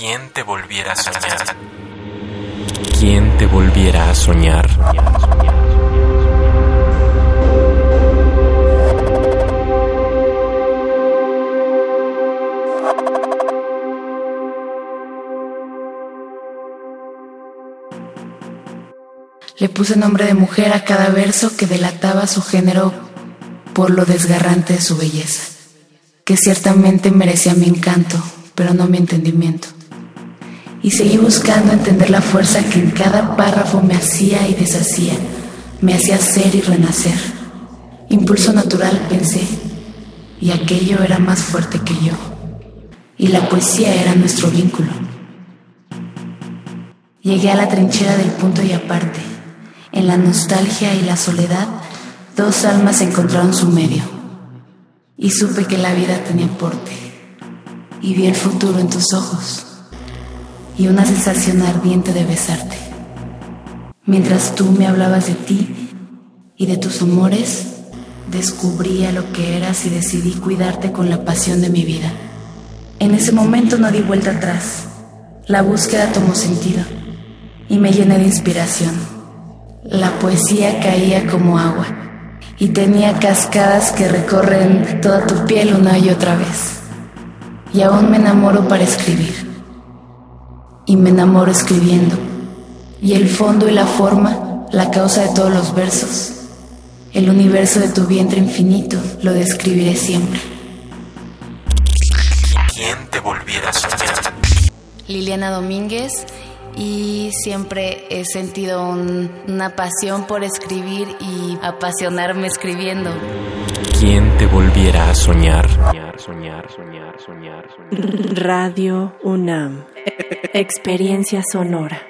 ¿Quién te volviera a soñar? ¿Quién te volviera a soñar? Le puse nombre de mujer a cada verso que delataba su género por lo desgarrante de su belleza, que ciertamente merecía mi encanto, pero no mi entendimiento. Y seguí buscando entender la fuerza que en cada párrafo me hacía y deshacía, me hacía ser y renacer. Impulso natural, pensé, y aquello era más fuerte que yo. Y la poesía era nuestro vínculo. Llegué a la trinchera del punto y aparte. En la nostalgia y la soledad, dos almas encontraron su medio. Y supe que la vida tenía porte. Y vi el futuro en tus ojos. Y una sensación ardiente de besarte. Mientras tú me hablabas de ti y de tus amores, descubría lo que eras y decidí cuidarte con la pasión de mi vida. En ese momento no di vuelta atrás. La búsqueda tomó sentido y me llené de inspiración. La poesía caía como agua y tenía cascadas que recorren toda tu piel una y otra vez. Y aún me enamoro para escribir. Y me enamoro escribiendo. Y el fondo y la forma, la causa de todos los versos. El universo de tu vientre infinito lo describiré siempre. ¿Quién te volviera a soñar? Liliana Domínguez y siempre he sentido un- una pasión por escribir y apasionarme escribiendo. ¿Quién te volviera a soñar? Soñar, soñar, soñar, soñar. Radio UNAM. Experiencia sonora.